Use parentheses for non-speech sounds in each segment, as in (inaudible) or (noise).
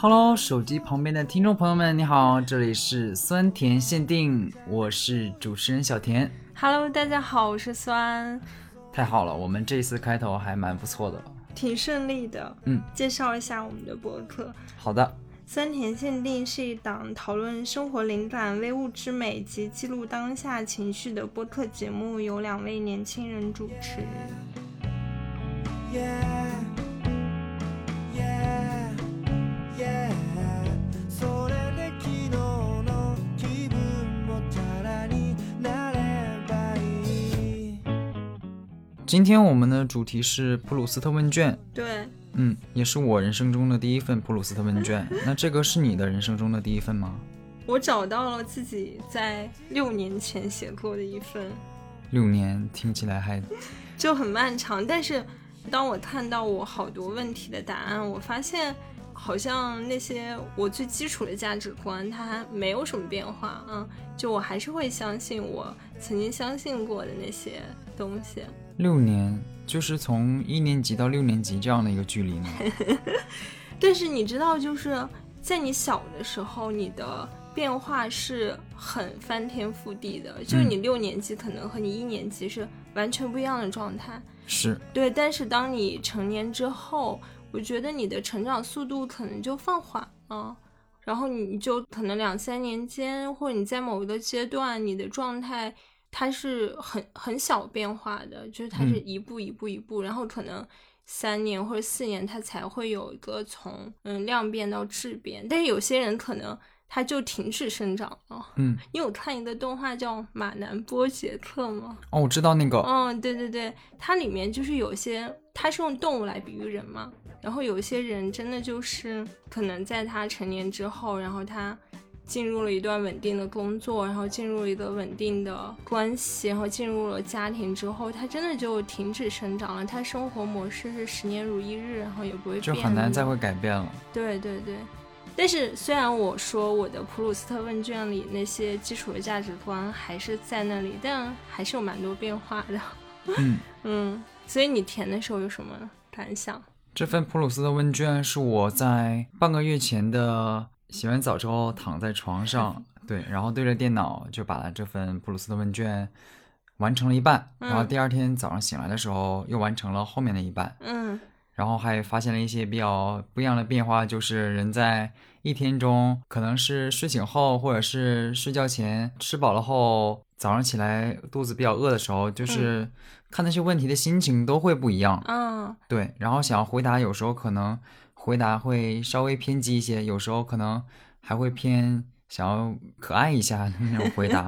Hello，手机旁边的听众朋友们，你好，这里是酸甜限定，我是主持人小甜。Hello，大家好，我是酸，太好了，我们这次开头还蛮不错的。挺顺利的。嗯，介绍一下我们的播客。好的，酸甜限定是一档讨论生活灵感、微物之美及记录当下情绪的播客节目，由两位年轻人主持。Yeah, yeah, 今天我们的主题是普鲁斯特问卷，对，嗯，也是我人生中的第一份普鲁斯特问卷。(laughs) 那这个是你的人生中的第一份吗？我找到了自己在六年前写过的一份，六年听起来还就很漫长。但是当我看到我好多问题的答案，我发现好像那些我最基础的价值观它没有什么变化。嗯，就我还是会相信我曾经相信过的那些东西。六年，就是从一年级到六年级这样的一个距离呢。(laughs) 但是你知道，就是在你小的时候，你的变化是很翻天覆地的。就是你六年级可能和你一年级是完全不一样的状态。是，对，但是当你成年之后，我觉得你的成长速度可能就放缓了，然后你就可能两三年间，或者你在某一个阶段，你的状态它是很很小变化的，就是它是嗯一步一步一步，然后可能三年或者四年，它才会有一个从嗯量变到质变，但是有些人可能他就停止生长了。嗯，你有看一个动画叫《马南波杰克》吗？哦，我知道那个，嗯，对对对，它里面就是有些，它是用动物来比喻人嘛，然后有些人真的就是可能在他成年之后，然后他进入了一段稳定的工作，然后进入了一个稳定的关系，然后进入了家庭之后，他真的就停止生长了，他生活模式是十年如一日，然后也不会就变的很难再会改变了。对对对，但是虽然我说我的普鲁斯特问卷里那些基础的价值观还是在那里，但还是有蛮多变化的。嗯，(laughs) 嗯，所以你填的时候有什么感想？这份普鲁斯特问卷是我在半个月前的洗完澡之后躺在床上，(laughs) 对，然后对着电脑就把这份布鲁斯的问卷完成了一半，然后嗯第二天早上醒来的时候又完成了后面的一半，嗯然后还发现了一些比较不一样的变化，就是人在一天中可能是睡醒后或者是睡觉前吃饱了后，早上起来肚子比较饿的时候，就是看那些问题的心情都会不一样。嗯对，然后想要回答，有时候可能回答会稍微偏激一些，有时候可能还会偏想要可爱一下的那种回答，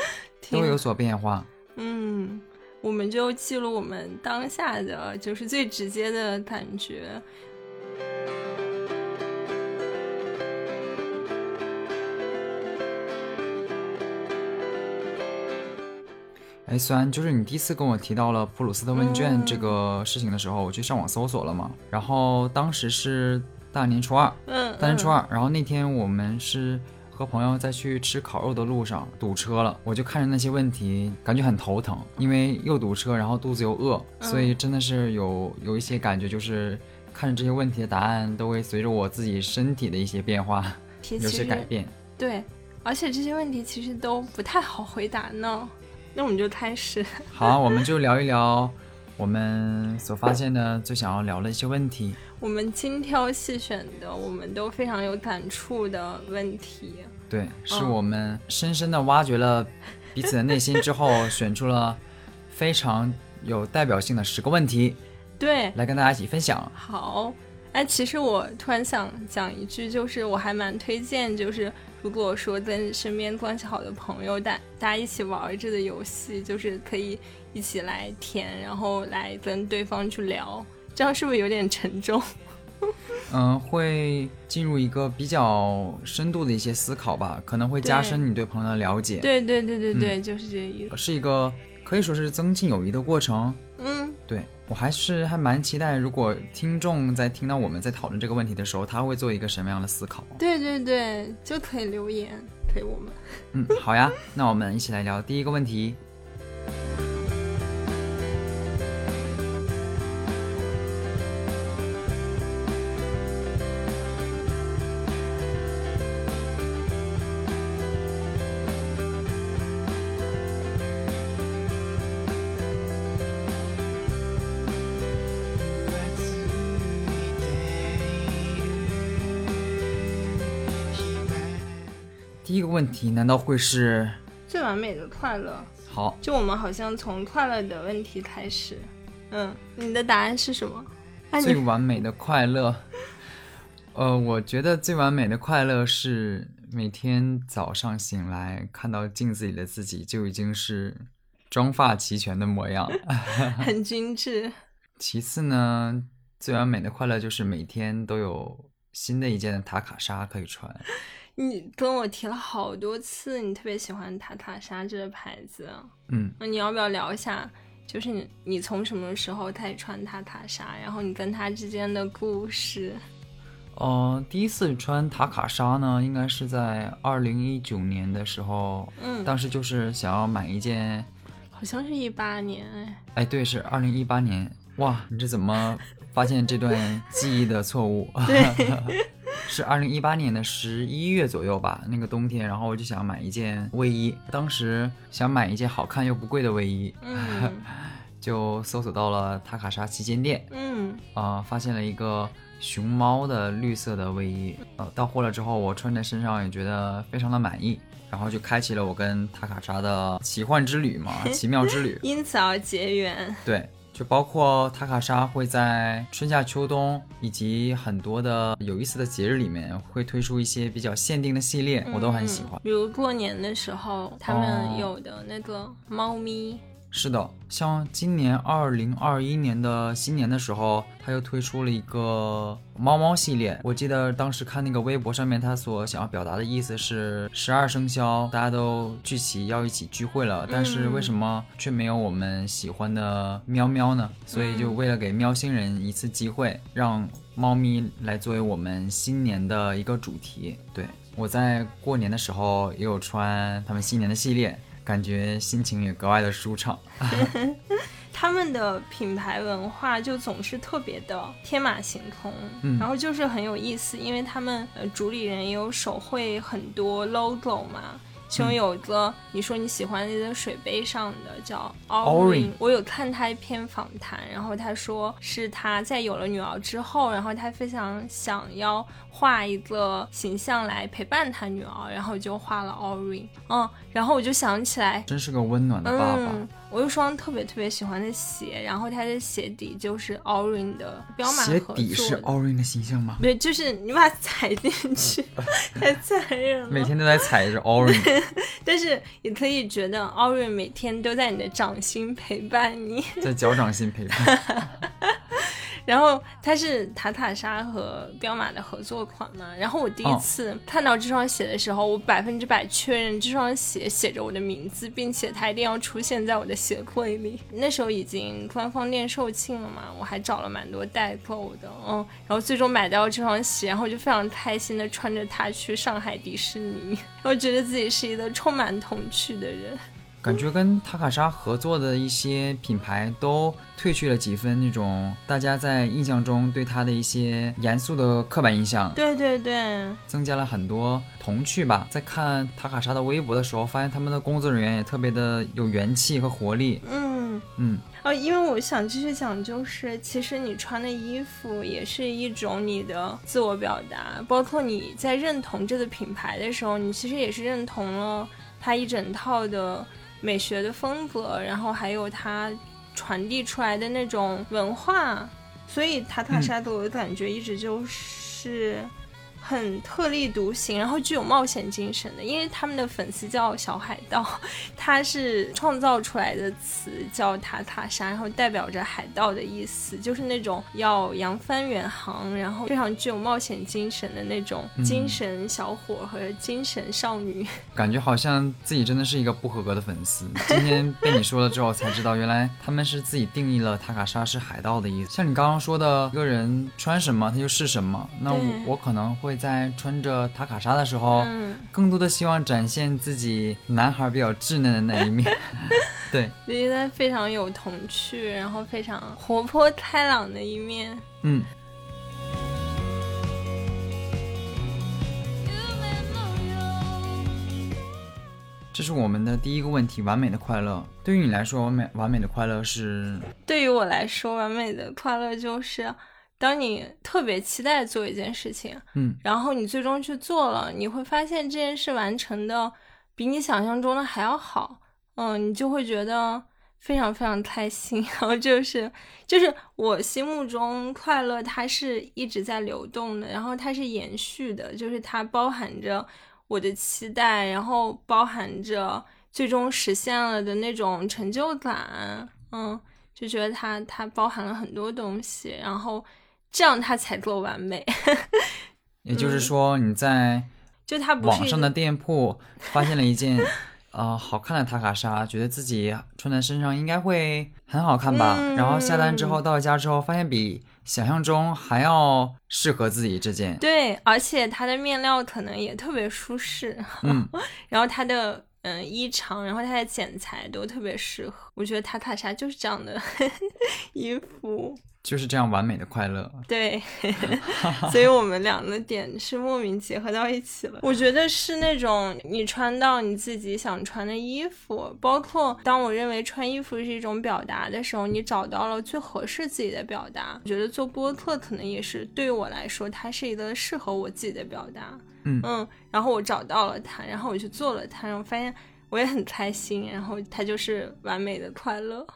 (laughs) 都有所变化。嗯，我们就记录我们当下的就是最直接的感觉。哎，虽然就是你第一次跟我提到了普鲁斯特问卷这个事情的时候，我去上网搜索了嘛，然后当时是大年初二，嗯，大年初二，然后那天我们是和朋友在去吃烤肉的路上堵车了，我就看着那些问题，感觉很头疼，因为又堵车，然后肚子又饿，所以真的是有有一些感觉，就是看着这些问题的答案都会随着我自己身体的一些变化有些改变。对，而且这些问题其实都不太好回答呢。那我们就开始。(laughs) 好，我们就聊一聊我们所发现的最想要聊的一些问题。我们精挑细选的，我们都非常有感触的问题。对，是嗯我们深深的挖掘了彼此的内心之后，(laughs) 选出了非常有代表性的十个问题，对，来跟大家一起分享。好。哎，其实我突然想讲一句，就是我还蛮推荐，就是如果说跟身边关系好的朋友，大大家一起玩这个游戏，就是可以一起来填，然后来跟对方去聊，这样是不是有点沉重？嗯，会进入一个比较深度的一些思考吧，可能会加深你对朋友的了解，对对对对对，就是这个意思。是一个可以说是增进友谊的过程。嗯，对我还是还蛮期待，如果听众在听到我们在讨论这个问题的时候，他会做一个什么样的思考？对对对，就可以留言陪我们。嗯，好呀，那我们一起来聊第一个问题。问题难道会是？最完美的快乐，好，就我们好像从快乐的问题开始。嗯，你的答案是什么？啊，最完美的快乐，(laughs) 呃，我觉得最完美的快乐是每天早上醒来看到镜子里的自己就已经是妆发齐全的模样。(laughs) 很精致。其次呢，最完美的快乐就是每天都有新的一件塔卡莎可以穿。你跟我提了好多次，你特别喜欢塔塔莎这个牌子。嗯，那你要不要聊一下？就是你，你从什么时候开始穿塔塔莎？然后你跟他之间的故事？呃，第一次穿塔卡莎呢，应该是在二零一九年的时候，嗯，当时就是想要买一件，好像是一八年，哎，哎，对，是二零一八年。哇，你这怎么发现这段记忆的错误？对，(laughs) 是二零一八年的十一月左右吧，那个冬天，然后我就想买一件卫衣，当时想买一件好看又不贵的卫衣，嗯 (laughs) 就搜索到了塔卡莎旗舰店，嗯啊、发现了一个熊猫的绿色的卫衣，呃，到货了之后我穿在身上也觉得非常的满意，然后就开启了我跟塔卡莎的奇幻之旅嘛，(laughs) 奇妙之旅。因此而结缘。对，就包括塔卡莎会在春夏秋冬以及很多的有意思的节日里面会推出一些比较限定的系列，我都很喜欢嗯。比如过年的时候，他哦们有的那个猫咪，是的，像今年二零二一年的新年的时候，他又推出了一个猫猫系列。我记得当时看那个微博上面，他所想要表达的意思是十二生肖大家都聚齐要一起聚会了，但是为什么却没有我们喜欢的喵喵呢？所以就为了给喵星人一次机会，让猫咪来作为我们新年的一个主题。对我在过年的时候也有穿他们新年的系列。感觉心情也格外的舒畅。(laughs) 他们的品牌文化就总是特别的天马行空，嗯然后就是很有意思，因为他们呃主理人也有手绘很多 logo 嘛。其中有一个你说你喜欢的一个水杯上的叫 Orin 我有看他一篇访谈，然后他说是他在有了女儿之后，然后他非常想要画一个形象来陪伴他女儿，然后就画了 Orin，嗯，然后我就想起来，真是个温暖的爸爸。嗯，我有双特别特别喜欢的鞋，然后它的鞋底就是 Orin 的彪马鞋底是。Orin 的形象吗？对，就是你把它踩进去，(laughs) 太残忍了。每天都在踩着 Orin，(laughs) 但是也可以觉得 Orin 每天都在你的掌心陪伴你。在脚掌心陪伴。(laughs) 然后它是塔塔莎和彪马的合作款嘛。然后我第一哦次看到这双鞋的时候，我百分之百确认这双鞋写着我的名字，并且它一定要出现在我的鞋柜里。那时候已经官方店售罄了嘛，我还找了蛮多代购的，嗯，然后最终买到这双鞋，然后就非常开心的穿着它去上海迪士尼，(laughs) 我觉得自己是一个充满童趣的人。感觉跟塔卡莎合作的一些品牌都褪去了几分那种大家在印象中对他的一些严肃的刻板印象，对对对，增加了很多童趣吧。在看塔卡莎的微博的时候，发现他们的工作人员也特别的有元气和活力。嗯。嗯，哦，因为我想继续讲，就是其实你穿的衣服也是一种你的自我表达，包括你在认同这个品牌的时候，你其实也是认同了它一整套的美学的风格，然后还有它传递出来的那种文化，所以塔塔莎给我的感觉一直就是。很特立独行，然后具有冒险精神的，因为他们的粉丝叫小海盗，(laughs) 他是创造出来的词叫塔塔莎，然后代表着海盗的意思，就是那种要扬帆远航，然后非常具有冒险精神的那种精神小伙和精神少女。(laughs) 感觉好像自己真的是一个不合格的粉丝。今天被你说了之后才知道，原来他们是自己定义了塔卡莎是海盗的意思。像你刚刚说的，一个人穿什么他就是什么。那我我可能会在穿着塔卡莎的时候，嗯，更多的希望展现自己男孩比较稚嫩的那一面。(laughs) 对，就觉得非常有童趣，然后非常活泼开朗的一面。嗯。这是我们的第一个问题，完美的快乐。对于你来说，完美完美的快乐是对于我来说，完美的快乐就是当你特别期待做一件事情，嗯，然后你最终去做了，你会发现这件事完成的比你想象中的还要好，嗯，你就会觉得非常非常开心。(laughs) 然后就是就是我心目中快乐，它是一直在流动的，然后它是延续的，就是它包含着我的期待，然后包含着最终实现了的那种成就感，嗯，就觉得它它包含了很多东西，然后这样它才够完美。(laughs) 也就是说你在就它网上的店铺发现了一件 (laughs) 呃好看的塔卡莎，觉得自己穿在身上应该会很好看吧，嗯。然后下单之后到家之后发现比想象中还要适合自己这件，对，而且它的面料可能也特别舒适，嗯，(laughs) 然后它的嗯衣长，然后它的剪裁都特别适合。我觉得塔卡莎就是这样的衣服，就是这样完美的快乐。对，(laughs) 所以我们俩的点是莫名结合到一起了。我觉得是那种你穿到你自己想穿的衣服，包括当我认为穿衣服是一种表达的时候，你找到了最合适自己的表达。我觉得做播客可能也是对于我来说，它是一个适合我自己的表达。嗯然后我找到了它，然后我去做了它，然后发现我也很开心，然后它就是完美的快乐。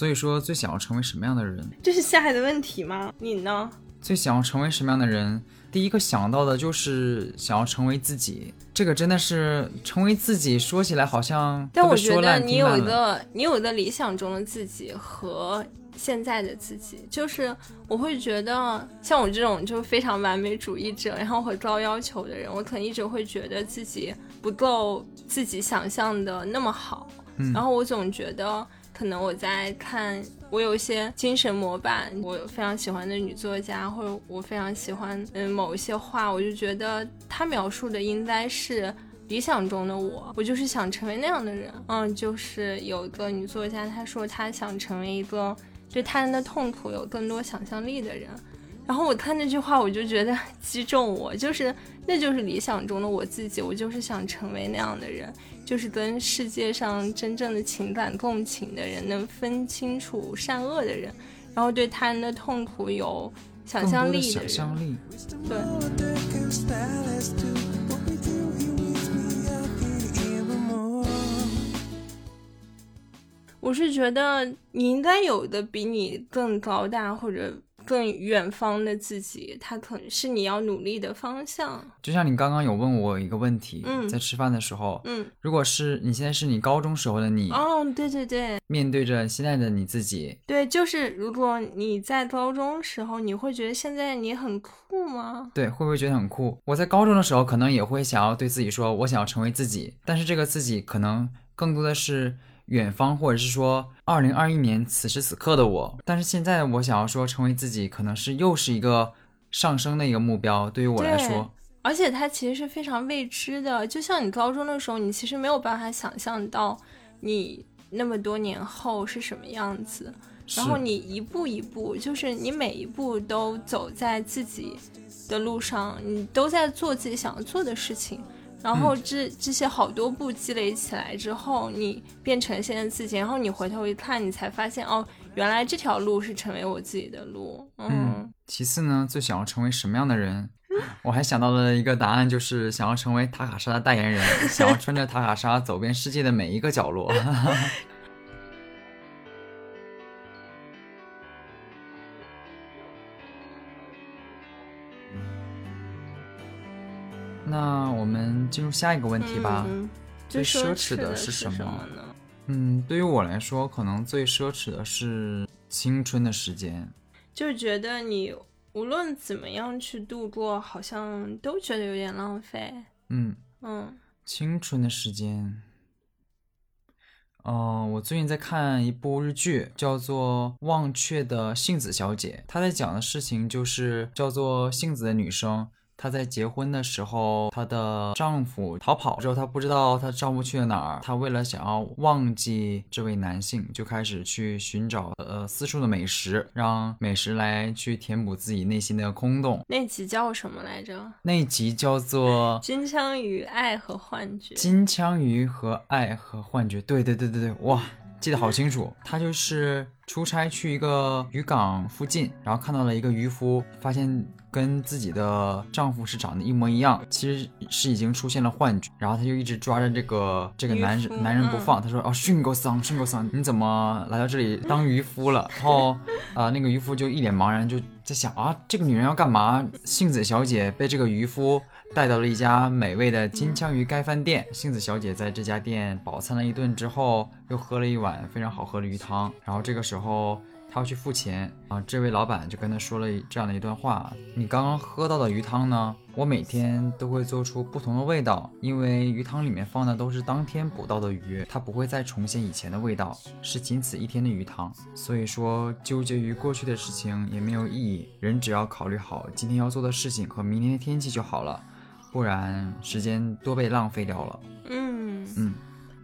所以说，最想要成为什么样的人？这是下海的问题吗？你呢？最想要成为什么样的人？第一个想到的就是想要成为自己。这个真的是成为自己，说起来好像但我觉得你有。一个你有一个理想中的自己和现在的自己，就是我会觉得像我这种就非常完美主义者，然后很高要求的人，我可能一直会觉得自己不够自己想象的那么好，嗯然后我总觉得可能我在看。我有一些精神模板，我非常喜欢的女作家，或者我非常喜欢嗯某一些画，我就觉得她描述的应该是理想中的我，我就是想成为那样的人。嗯，就是有一个女作家，她说她想成为一个对他人的痛苦有更多想象力的人。然后我看那句话，我就觉得 (laughs) 击中我，就是那就是理想中的我自己，我就是想成为那样的人，就是跟世界上真正的情感共情的人，能分清楚善恶的人，然后对他人的痛苦有想象力的人。想象力。对。我是觉得你应该有的比你更高大或者更远方的自己，它可能是你要努力的方向。就像你刚刚有问我一个问题，嗯在吃饭的时候，嗯，如果是你现在是你高中时候的你，哦，对对对面对着现在的你自己，对，就是如果你在高中时候，你会觉得现在你很酷吗？对，会不会觉得很酷？我在高中的时候，可能也会想要对自己说，我想要成为自己，但是这个自己可能更多的是远方，或者是说二零二一年此时此刻的我。但是现在我想要说成为自己，可能是又是一个上升的一个目标，对于我来说，而且它其实是非常未知的，就像你高中的时候，你其实没有办法想象到你那么多年后是什么样子。然后你一步一步，就是你每一步都走在自己的路上，你都在做自己想要做的事情。然后这这些好多步积累起来之后，你变成现在自己，然后你回头一看，你才发现哦，原来这条路是成为我自己的路。嗯嗯。其次呢，最想要成为什么样的人？我还想到了一个答案，就是想要成为塔卡莎的代言人，(laughs) 想要穿着塔卡莎走遍世界的每一个角落。(laughs) 那我们进入下一个问题吧。嗯最奢奢侈的是是什么么呢？嗯，对于我来说，可能最奢侈的是青春的时间。就是觉得你无论怎么样去度过，好像都觉得有点浪费。嗯，嗯青春的时间。哦、我最近在看一部日剧，叫做《忘却的杏子小姐》。她在讲的事情就是叫做杏子的女生，她在结婚的时候，她的丈夫逃跑之后，她不知道她丈夫去了哪儿。她为了想要忘记这位男性，就开始去寻找呃四处的美食，让美食来去填补自己内心的空洞。那集叫什么来着？那一集叫做 (laughs)《金枪鱼爱和幻觉。金枪鱼和爱和幻觉》。对对对对对，哇，记得好清楚。她就是出差去一个渔港附近，然后看到了一个渔夫，发现跟自己的丈夫是长得一模一样，其实是已经出现了幻觉。然后她就一直抓着这个这个男人男人不放，她说：“哦，训狗桑，训狗桑，你怎么来到这里当渔夫了？”然后啊、那个渔夫就一脸茫然，就在想啊，这个女人要干嘛？杏子小姐被这个渔夫带到了一家美味的金枪鱼盖饭店。杏子小姐在这家店饱餐了一顿之后，又喝了一碗非常好喝的鱼汤。然后这个时候，她要去付钱啊，这位老板就跟她说了这样的一段话：你刚刚喝到的鱼汤呢，我每天都会做出不同的味道，因为鱼汤里面放的都是当天捕到的鱼，它不会再重现以前的味道，是仅此一天的鱼汤。所以说，纠结于过去的事情也没有意义，人只要考虑好今天要做的事情和明天的天气就好了，不然时间都被浪费掉了。嗯，嗯，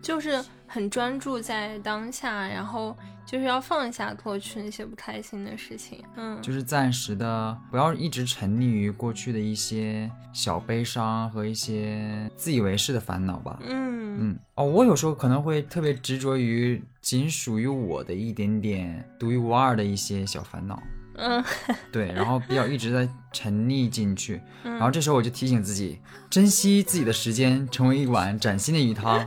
就是很专注在当下，然后就是要放下过去那些不开心的事情。嗯，就是暂时的，不要一直沉溺于过去的一些小悲伤和一些自以为是的烦恼吧。嗯嗯哦，我有时候可能会特别执着于仅属于我的一点点独一无二的一些小烦恼，嗯。(laughs) 对，然后比较一直在沉溺进去，嗯，然后这时候我就提醒自己，珍惜自己的时间，成为一碗崭新的鱼汤。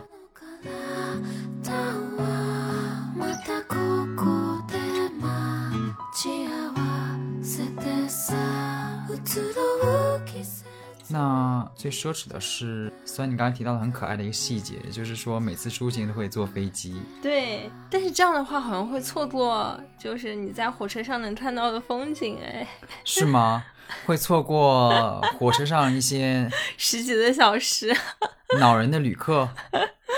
那最奢侈的是，虽然你刚才提到了很可爱的一个细节，就是说每次出行都会坐飞机，对，但是这样的话好像会错过，就是你在火车上能看到的风景。哎，是吗？会错过火车上一些 (laughs) 十几个小时。(laughs) 恼人的旅客，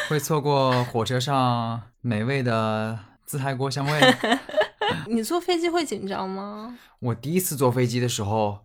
会错过火车上美味的自嗨锅香味。(laughs) 你坐飞机会紧张吗？我第一次坐飞机的时候，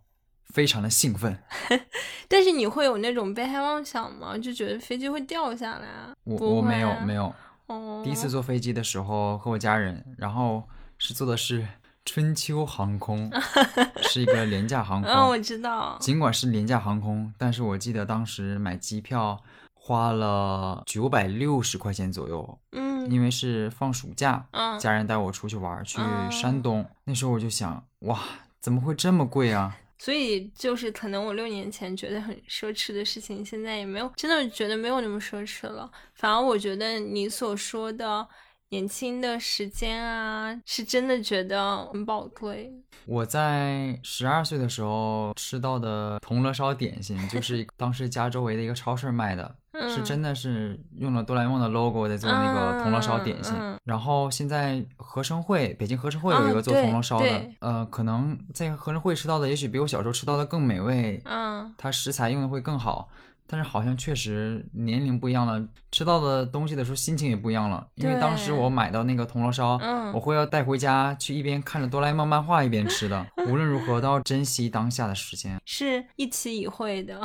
非常的兴奋。(laughs) 但是你会有那种被害妄想吗？就觉得飞机会掉下来啊？我我没有没有，哦，第一次坐飞机的时候和我家人，然后是坐的是春秋航空，(laughs) 是一个廉价航空。嗯，我知道。尽管是廉价航空，但是我记得当时买机票花了九百六十块钱左右，嗯因为是放暑假，嗯家人带我出去玩，去哦山东。那时候我就想，哇，怎么会这么贵啊？所以就是可能我六年前觉得很奢侈的事情，现在也没有真的觉得没有那么奢侈了。反而我觉得你所说的年轻的时间啊，是真的觉得很宝贵。我在十二岁的时候吃到的铜锣烧点心，就是 (laughs) 当时家周围的一个超市卖的，嗯是真的是用了哆啦 A 梦的 logo 在做那个铜锣烧点心。嗯嗯嗯然后现在合生汇，北京合生汇有一啊个做铜锣烧的，对呃，可能在合生汇吃到的，也许比我小时候吃到的更美味，嗯，它食材用的会更好。但是好像确实年龄不一样了，吃到的东西的时候心情也不一样了。因为当时我买到那个铜锣烧，嗯我会要带回家去一边看着哆啦 A 梦漫画一边吃的。无论如何都要珍惜当下的时间。(laughs) 是一期一会的，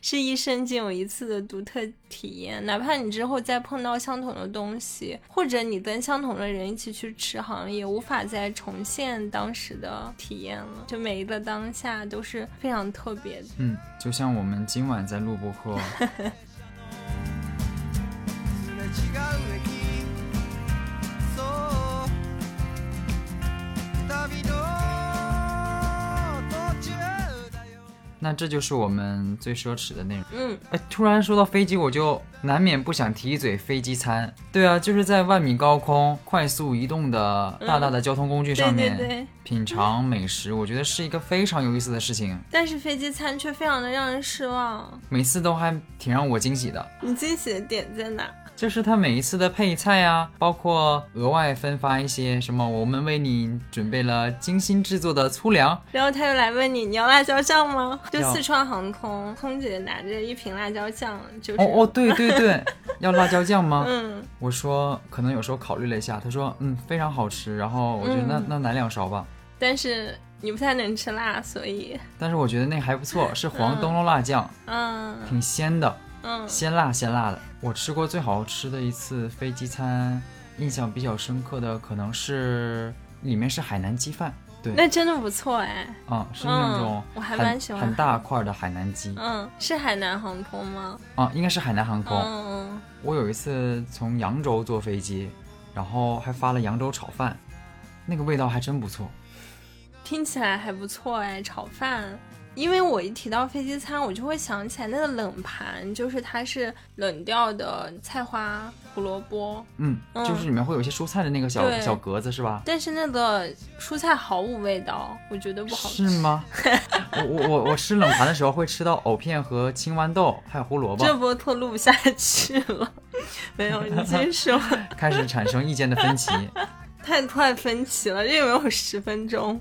是一生仅有一次的独特体验。哪怕你之后再碰到相同的东西，或者你跟相同的人一起去吃，好像也无法再重现当时的体验了。就每一个当下都是非常特别的。嗯，就像我们今晚在录播课，(laughs) 那这就是我们最奢侈的内容。嗯，哎，突然说到飞机，我就难免不想提一嘴飞机餐。对啊，就是在万米高空快速移动的大大的交通工具上面、嗯对对对。品尝美食，我觉得是一个非常有意思的事情，但是飞机餐却非常的让人失望。每次都还挺让我惊喜的。你惊喜的点在哪？就是他每一次的配菜啊，包括额外分发一些什么，我们为你准备了精心制作的粗粮，然后他又来问你，你要辣椒酱吗？就四川航空空姐拿着一瓶辣椒酱，就是。哦哦，对对对，(laughs) 要辣椒酱吗？嗯，我说可能有时候考虑了一下，他说嗯非常好吃，然后我觉得那、嗯。那来两勺吧。但是你不太能吃辣，所以。但是我觉得那个还不错，是黄灯笼辣酱，嗯。挺鲜的，嗯鲜辣鲜辣的。我吃过最好吃的一次飞机餐，印象比较深刻的可能是里面是海南鸡饭，对，那真的不错哎。啊、是那种嗯我还蛮喜欢很大块的海南鸡嗯，是海南航空吗？啊，应该是海南航空。嗯我有一次从扬州坐飞机，然后还发了扬州炒饭，那个味道还真不错。听起来还不错哎，炒饭。因为我一提到飞机餐，我就会想起来那个冷盘，就是它是冷掉的菜花、胡萝卜，嗯，嗯就是里面会有一些蔬菜的那个小小格子是吧？但是那个蔬菜毫无味道，我觉得不好吃。是吗？(laughs) 我我我我吃冷盘的时候会吃到藕片和青豌豆，还有胡萝卜，这波特录不下去了，没有，你继续说。(laughs) 开始产生意见的分歧。太快分歧了，这有没有十分钟？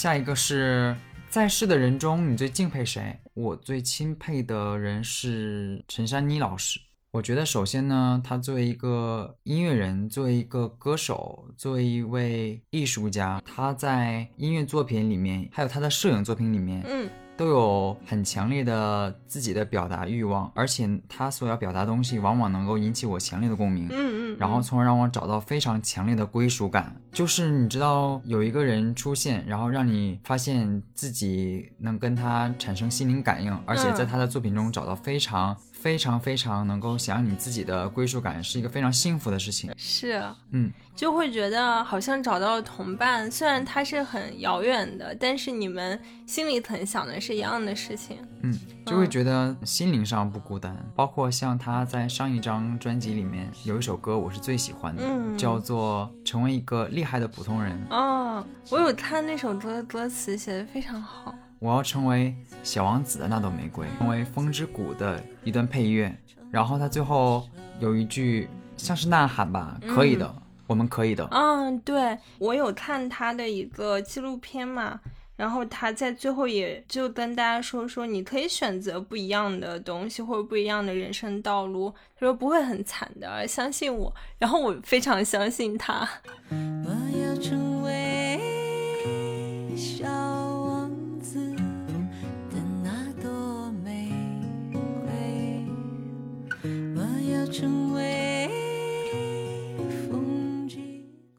下一个是在世的人中，你最敬佩谁？我最钦佩的人是陈珊妮老师。我觉得首先呢，她作为一个音乐人，作为一个歌手，作为一位艺术家，她在音乐作品里面，还有她的摄影作品里面，嗯都有很强烈的自己的表达欲望，而且他所要表达的东西，往往能够引起我强烈的共鸣。嗯嗯，然后从而让我找到非常强烈的归属感。就是你知道有一个人出现，然后让你发现自己能跟他产生心灵感应，而且在他的作品中找到非常非常非常能够想让你自己的归属感，是一个非常幸福的事情。是，嗯，就会觉得好像找到了同伴，虽然他是很遥远的，但是你们心里很想的是一样的事情。嗯，就会觉得心灵上不孤单。包括像他在上一张专辑里面有一首歌，我是最喜欢的，嗯叫做《成为一个厉害的普通人》。哦，我有看那首歌的，歌词写的非常好。我要成为小王子的那朵玫瑰，成为风之谷的一段配乐。然后他最后有一句像是呐喊吧，可以的，我们可以的。嗯，对我有看他的一个纪录片嘛，然后他在最后也就跟大家说说，你可以选择不一样的东西或者不一样的人生道路，他说不会很惨的，相信我。然后我非常相信他。(laughs) 我要成为小成为风之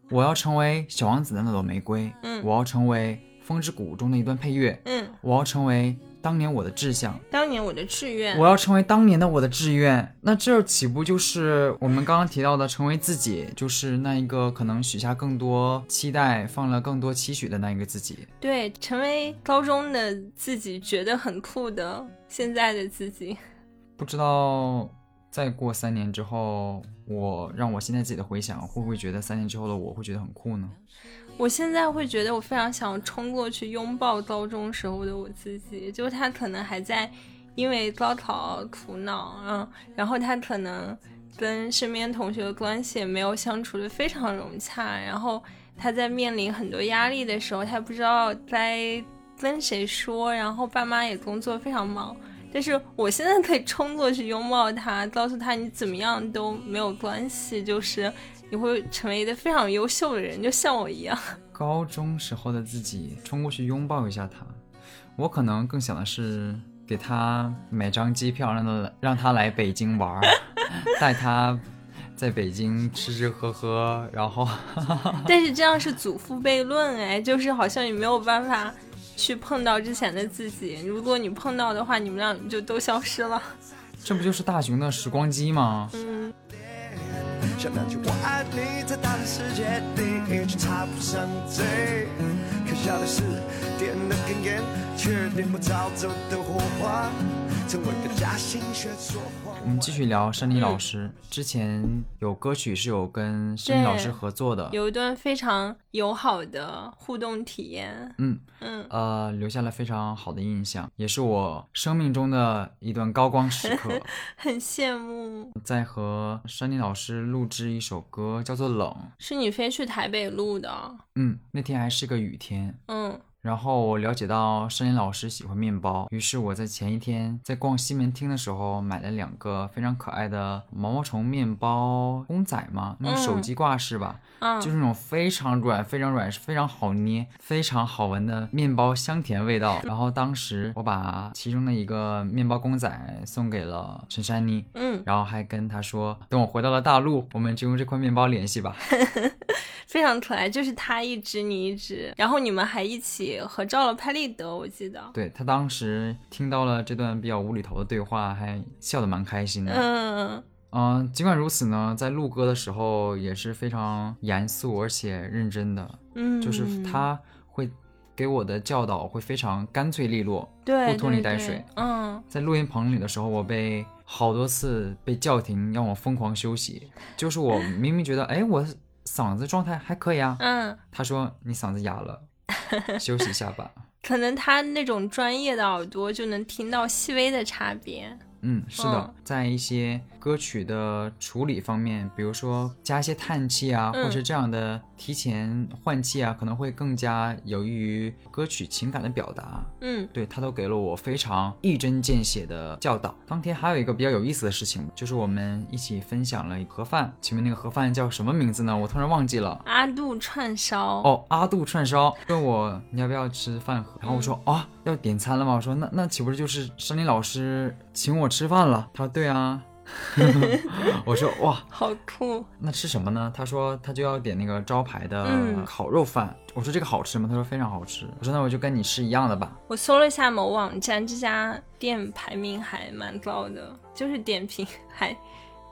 我要成为小王子的那朵玫瑰，嗯我要成为风之谷中的一段配乐，嗯，我要成为当年我的志向，当年我的志愿，我要成为当年的我的志愿。那这岂不就是我们刚刚提到的成为自己，就是那一个可能许下更多期待、放了更多期许的那一个自己？对，成为高中的自己觉得很酷的现在的自己。(laughs) 不知道再过三年之后，我让我现在自己的回想，会不会觉得三年之后的我会觉得很酷呢？我现在会觉得我非常想冲过去拥抱高中时候的我自己，就是他可能还在因为高考苦恼，嗯，然后他可能跟身边同学的关系也没有相处的非常融洽，然后他在面临很多压力的时候，他不知道该跟谁说，然后爸妈也工作非常忙。但是我现在可以冲过去拥抱他，告诉他你怎么样都没有关系，就是你会成为一个非常优秀的人，就像我一样。(laughs) 高中时候的自己冲过去拥抱一下他，我可能更想的是给他买张机票，让他让他来北京玩儿，(laughs) 带他在北京吃吃喝喝，然后 (laughs) 但是这样是祖父悖论哎，就是好像也没有办法去碰到之前的自己，如果你碰到的话，你们俩就都消失了。这不就是大雄的时光机吗？嗯，像那句我爱你，在大的世界里却插不上嘴。可笑的是，点的根烟，却点不着走的火花。我们继续聊山妮老师，之前有歌曲是有跟山妮老师合作的，有一段非常友好的互动体验。嗯，嗯，呃，留下了非常好的印象，也是我生命中的一段高光时刻。(laughs) 很羡慕。在和山妮老师录制一首歌，叫做《冷》。是你飞去台北录的？嗯，那天还是个雨天，嗯，然后我了解到山林老师喜欢面包，于是我在前一天在逛西门町的时候买了两个非常可爱的毛毛虫面包公仔嘛，那种手机挂饰吧，嗯，就是那种非常软、非常软、非常好捏、非常好闻的面包香甜味道。(laughs) 然后当时我把其中的一个面包公仔送给了陈珊妮，嗯，然后还跟她说，等我回到了大陆，我们就用这块面包联系吧。(laughs) 非常可爱，就是他一只你一只，然后你们还一起合照了拍立得，我记得。对他当时听到了这段比较无厘头的对话，还笑得蛮开心的。嗯嗯、尽管如此呢，在录歌的时候也是非常严肃而且认真的，嗯，就是他会给我的教导会非常干脆利落，对不拖泥带水。嗯，在录音棚里的时候，我被好多次被叫停，让我疯狂休息。就是我明明觉得，哎，我嗓子状态还可以啊，嗯，他说你嗓子哑了，(laughs) 休息一下吧。可能他那种专业的耳朵就能听到细微的差别。嗯，是的，嗯在一些歌曲的处理方面，比如说加一些叹气啊，嗯或者是这样的提前换气啊，可能会更加有益于歌曲情感的表达。嗯对他都给了我非常一针见血的教导。当天还有一个比较有意思的事情，就是我们一起分享了盒饭。请问那个盒饭叫什么名字呢？我突然忘记了。阿杜串烧。哦，阿杜串烧问我你要不要吃饭盒，然后我说啊要点餐了吗？我说那那岂不是就是山林老师请我吃饭了？他说对啊。(laughs) 我说哇，好酷。那吃什么呢？他说他就要点那个招牌的嗯烤肉饭。我说这个好吃吗？他说非常好吃。我说那我就跟你吃一样的吧。我搜了一下某网站，这家店排名还蛮高的，就是点评还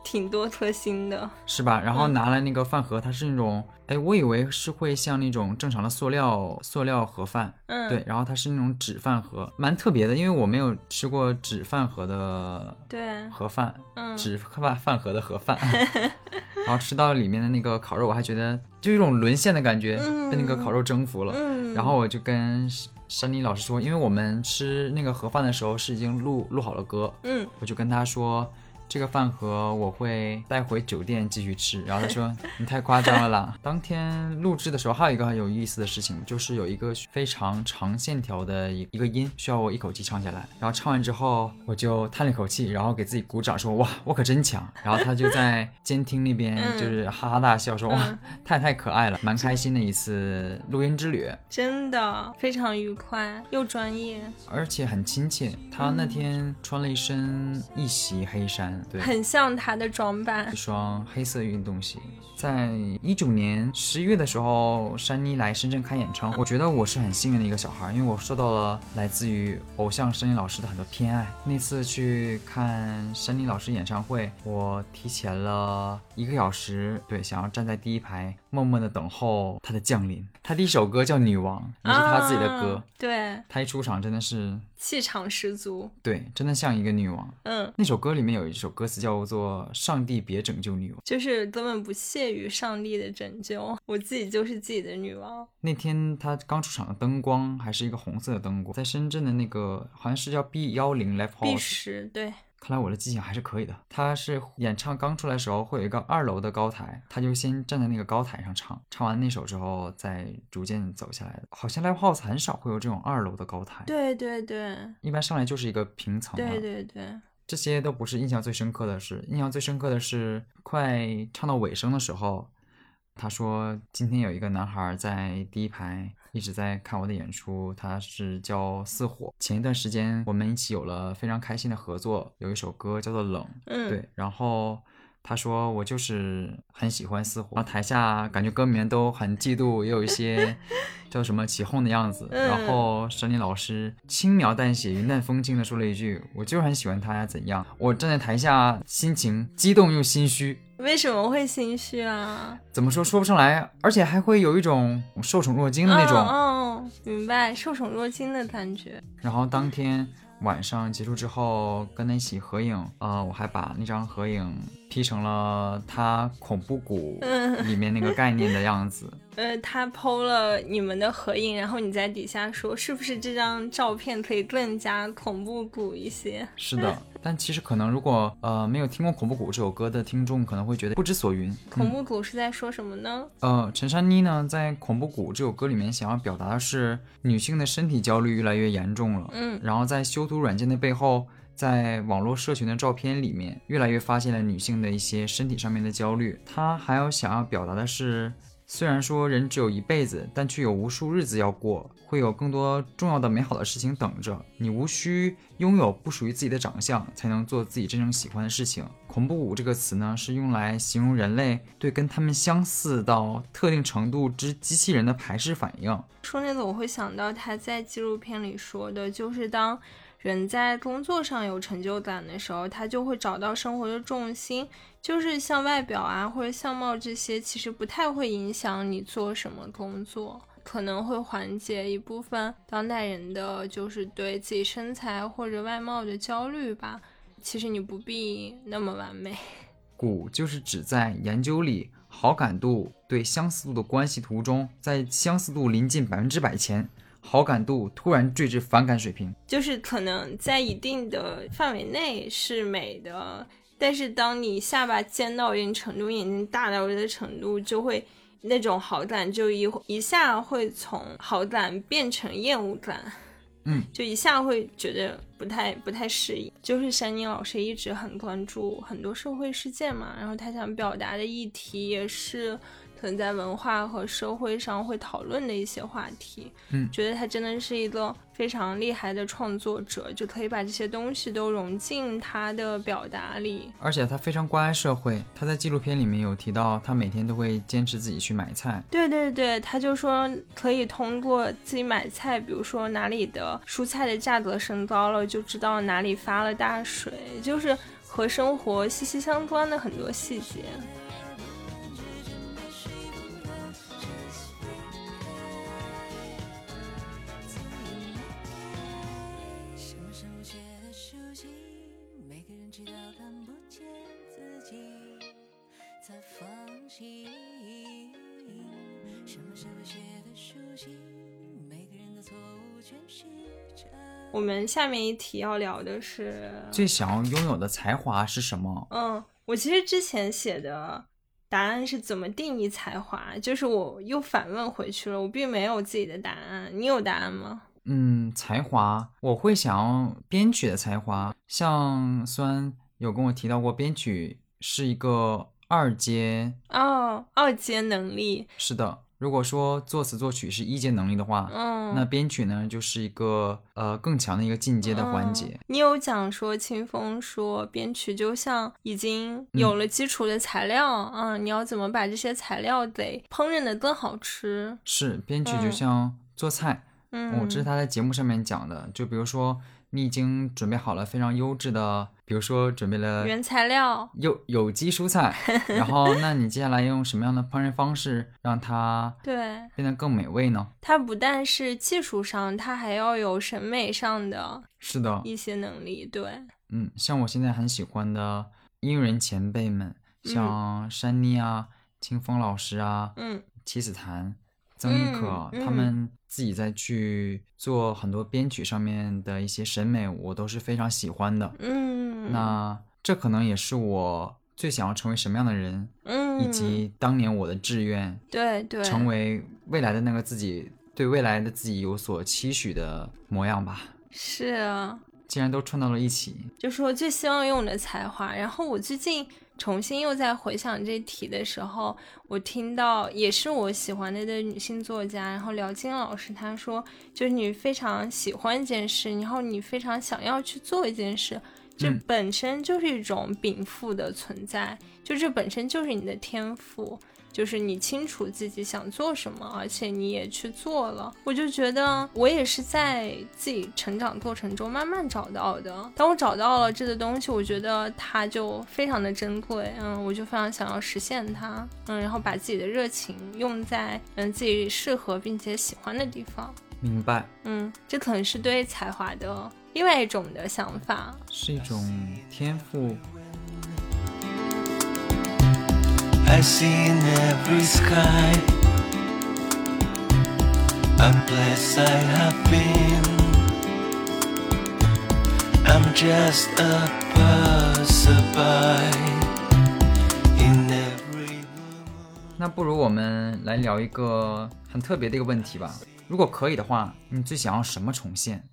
挺多颗星的。是吧？然后嗯拿来那个饭盒，它是那种，哎，我以为是会像那种正常的塑料塑料盒饭，嗯，对，然后它是那种纸饭盒，蛮特别的，因为我没有吃过纸饭盒的对，盒饭，嗯，纸饭饭盒的盒饭，(laughs) 然后吃到里面的那个烤肉，我还觉得就有一种沦陷的感觉，被那个烤肉征服了。嗯，然后我就跟山林老师说，因为我们吃那个盒饭的时候是已经录录好了歌，嗯，我就跟他说，这个饭盒我会带回酒店继续吃。然后他说你太夸张了啦。当天录制的时候还有一个很有意思的事情，就是有一个非常长线条的一一个音需要我一口气唱下来。然后唱完之后我就叹了一口气，然后给自己鼓掌说哇我可真强。然后他就在监听那边嗯就是哈哈大笑说哇嗯太太可爱了，蛮开心的一次录音之旅。真的非常愉快又专业，而且很亲切。他那天穿了一身一袭黑衫，对，很像他的装扮一。双黑色运动鞋。在一九年十一月的时候，珊妮来深圳开演唱会，我觉得我是很幸运的一个小孩，因为我受到了来自于偶像珊妮老师的很多偏爱。那次去看珊妮老师演唱会，我提前了一个小时，对，想要站在第一排，默默的等候她的降临。他第一首歌叫《女王》，也是她自己的歌啊。对，她一出场真的是气场十足。对，真的像一个女王。嗯，那首歌里面有一首歌词叫做“上帝别拯救女王就是根本不屑于上帝的拯救，我自己就是自己的女王。”。那天他刚出场的灯光还是一个红色的灯光，在深圳的那个好像是叫 B 幺零 Live B House。十对，看来我的记性还是可以的。他是演唱刚出来的时候会有一个二楼的高台，他就先站在那个高台上唱，唱完那首之后再逐渐走下来的。好像 Live House 很少会有这种二楼的高台，对对对一般上来就是一个平层嘛。对对对，这些都不是印象最深刻的事，印象最深刻的是快唱到尾声的时候，他说今天有一个男孩在第一排一直在看我的演出，他是叫似火。前一段时间我们一起有了非常开心的合作，有一首歌叫做《冷》，嗯，对，然后。他说：“我就是很喜欢似火。”然后台下感觉歌迷们都很嫉妒，也有一些 (laughs) 叫什么起哄的样子。嗯然后沈林老师轻描淡写、云淡风轻的说了一句：“我就是很喜欢他呀，怎样？”我站在台下，心情激动又心虚，为什么会心虚啊？怎么说说不上来，而且还会有一种受宠若惊的那种。嗯嗯，明白，受宠若惊的感觉。然后当天晚上结束之后，跟他一起合影，呃，我还把那张合影 P 成了他恐怖谷嗯里面那个概念的样子。(laughs) 呃，他 PO 了你们的合影，然后你在底下说，是不是这张照片可以更加恐怖谷一些？是的，但其实可能如果呃没有听过《恐怖谷》这首歌的听众，可能会觉得不知所云。恐怖谷是在说什么呢？呃，陈珊妮呢，在《恐怖谷》这首歌里面想要表达的是女性的身体焦虑越来越严重了。嗯然后在修图软件的背后，在网络社群的照片里面，越来越发现了女性的一些身体上面的焦虑。她还有想要表达的是，虽然说人只有一辈子，但却有无数日子要过，会有更多重要的美好的事情等着你。无需拥有不属于自己的长相，才能做自己真正喜欢的事情。恐怖谷这个词呢，是用来形容人类对跟他们相似到特定程度之机器人的排斥反应。说那个我会想到他在纪录片里说的，就是当人在工作上有成就感的时候，他就会找到生活的重心，就是像外表啊或者相貌这些，其实不太会影响你做什么工作，可能会缓解一部分当代人的就是对自己身材或者外貌的焦虑吧。其实你不必那么完美。(laughs) 谷就是指在研究里好感度对相似度的关系图中，在相似度临近百分之百前，好感度突然坠至反感水平。就是可能在一定的范围内是美的，但是当你下巴尖到一定程度，眼睛大到一定程度，就会那种好感就一一下会从好感变成厌恶感。嗯，(laughs) 就一下会觉得不太不太适应。就是山妮老师一直很关注很多社会事件嘛，然后他想表达的议题也是可能在文化和社会上会讨论的一些话题。嗯觉得他真的是一个非常厉害的创作者，就可以把这些东西都融进他的表达里。而且他非常关爱社会，他在纪录片里面有提到，他每天都会坚持自己去买菜。对对对，他就说可以通过自己买菜，比如说哪里的蔬菜的价格升高了，就知道哪里发了大水，就是和生活息息相关的很多细节。弃。什么是无邪的属性？每个人的错误全是这。我们下面一题要聊的是，最想要拥有的才华是什么？嗯，我其实之前写的答案是怎么定义才华，就是我又反问回去了，我并没有自己的答案，你有答案吗？嗯，才华，我会想要编曲的才华。像虽然有跟我提到过，编曲是一个二阶，哦，二阶能力，是的。如果说作词作曲是一阶能力的话，嗯，那编曲呢就是一个呃更强的一个进阶的环节。嗯你有讲说，清风说编曲就像已经有了基础的材料，嗯你要怎么把这些材料得烹饪的更好吃？是编曲就嗯像做菜，嗯，哦，这是他在节目上面讲的。就比如说你已经准备好了非常优质的，比如说准备了原材料，有有机蔬菜，(laughs) 然后那你接下来用什么样的烹饪方式让它对，变得更美味呢？它不但是技术上，它还要有审美上的是的，一些能力。对，嗯，像我现在很喜欢的音乐人前辈们，像山妮啊、清风老师啊、嗯七子檀、曾轶可，他们自己在去做很多编曲上面的一些审美，我都是非常喜欢的。嗯，那这可能也是我最想要成为什么样的人，嗯，以及当年我的志愿，对对，成为未来的那个自己，对未来的自己有所期许的模样吧。是啊。既然都串到了一起，就是我最希望用的才华。然后我最近重新又在回想这题的时候，我听到也是我喜欢的的女性作家，然后廖金老师她说，就是你非常喜欢一件事，然后你非常想要去做一件事，这嗯本身就是一种禀赋的存在，就这本身就是你的天赋。就是你清楚自己想做什么，而且你也去做了，我就觉得我也是在自己成长过程中慢慢找到的。当我找到了这个东西，我觉得它就非常的珍贵，嗯，我就非常想要实现它，嗯，然后把自己的热情用在嗯自己适合并且喜欢的地方，明白嗯，这可能是对才华的另外一种的想法，是一种天赋。I see in every sky I'm blessed I have been. I'm just a passerby in every moon. 那不如我们来聊一个很特别的一个问题吧。如果可以的话，你最想要什么重现？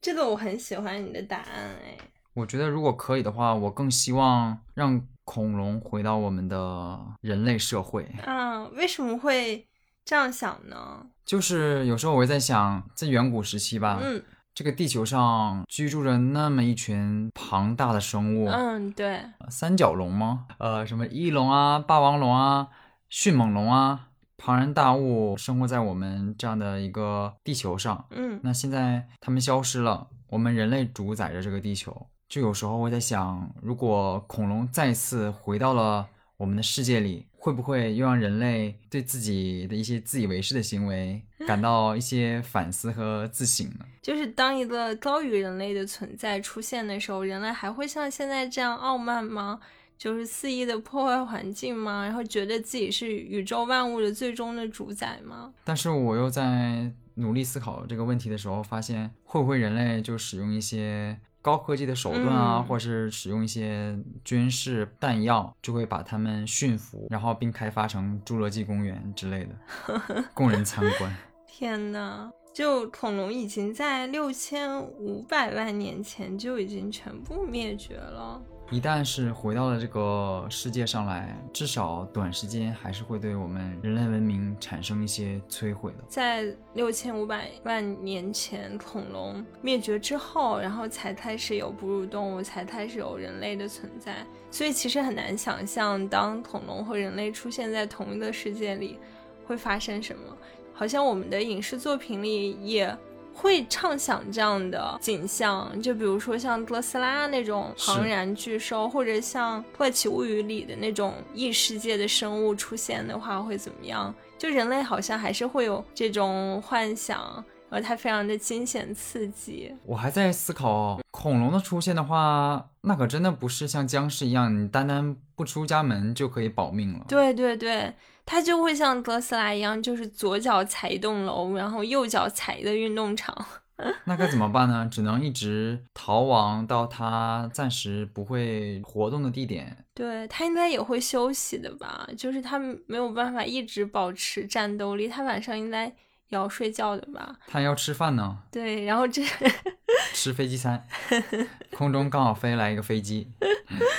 这个我很喜欢你的答案哎。我觉得如果可以的话，我更希望让恐龙回到我们的人类社会。啊，为什么会这样想呢？就是有时候我会在想，在远古时期吧，嗯这个地球上居住着那么一群庞大的生物，嗯，对，三角龙吗？呃，什么翼龙啊、霸王龙啊、迅猛龙啊，庞然大物生活在我们这样的一个地球上。嗯那现在它们消失了，我们人类主宰着这个地球。就有时候我在想，如果恐龙再次回到了我们的世界里，会不会又让人类对自己的一些自以为是的行为 (laughs) 感到一些反思和自省呢？(laughs) 就是当一个高于人类的存在出现的时候，人类还会像现在这样傲慢吗？就是肆意的破坏环境吗？然后觉得自己是宇宙万物的最终的主宰吗？但是我又在努力思考这个问题的时候，发现会不会人类就使用一些高科技的手段啊，嗯或是使用一些军事弹药，就会把他们驯服，然后并开发成侏罗纪公园之类的，(laughs) 供人参观。(laughs) 天呐，就恐龙已经在六千五百万年前就已经全部灭绝了。一旦是回到了这个世界上来，至少短时间还是会对我们人类文明产生一些摧毁的。在六千五百万年前，恐龙灭绝之后，然后才开始有哺乳动物，才开始有人类的存在。所以其实很难想象，当恐龙和人类出现在同一个世界里，会发生什么。好像我们的影视作品里也会畅想这样的景象，就比如说像哥斯拉那种庞然巨兽，或者像《怪奇物语》里的那种异世界的生物出现的话，会怎么样？就人类好像还是会有这种幻想，然后它非常的惊险刺激。我还在思考，恐龙的出现的话，那可真的不是像僵尸一样，你单单不出家门就可以保命了。对对对，它就会像哥斯拉一样，就是左脚踩一栋楼，然后右脚踩一个运动场。(laughs) 那该怎么办呢？只能一直逃亡到他暂时不会活动的地点。对，他应该也会休息的吧？就是他没有办法一直保持战斗力，他晚上应该也要睡觉的吧？他要吃饭呢，对，然后这 (laughs) 吃飞机餐。(laughs) 空中刚好飞来一个飞机，